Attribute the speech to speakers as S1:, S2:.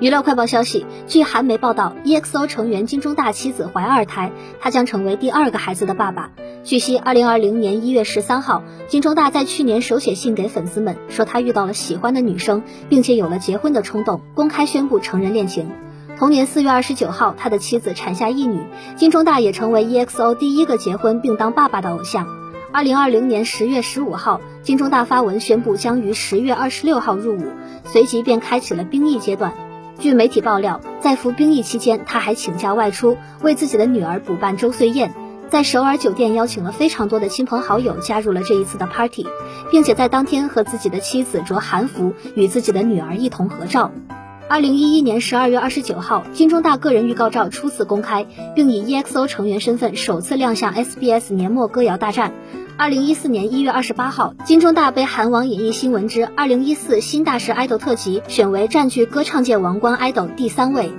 S1: 娱乐快报消息，据韩媒报道，EXO 成员金钟大妻子怀二胎，他将成为第二个孩子的爸爸。据悉，二零二零年一月十三号，金钟大在去年手写信给粉丝们，说他遇到了喜欢的女生，并且有了结婚的冲动，公开宣布成人恋情。同年四月二十九号，他的妻子产下一女，金钟大也成为 EXO 第一个结婚并当爸爸的偶像。二零二零年十月十五号，金钟大发文宣布将于十月二十六号入伍，随即便开启了兵役阶段。据媒体爆料，在服兵役期间，他还请假外出，为自己的女儿补办周岁宴，在首尔酒店邀请了非常多的亲朋好友加入了这一次的 party，并且在当天和自己的妻子着韩服，与自己的女儿一同合照。二零一一年十二月二十九号，金钟大个人预告照初次公开，并以 EXO 成员身份首次亮相 SBS 年末歌谣大战。二零一四年一月二十八号，金钟大被韩网演艺新闻之二零一四新大师爱豆特辑选为占据歌唱界王冠爱豆第三位。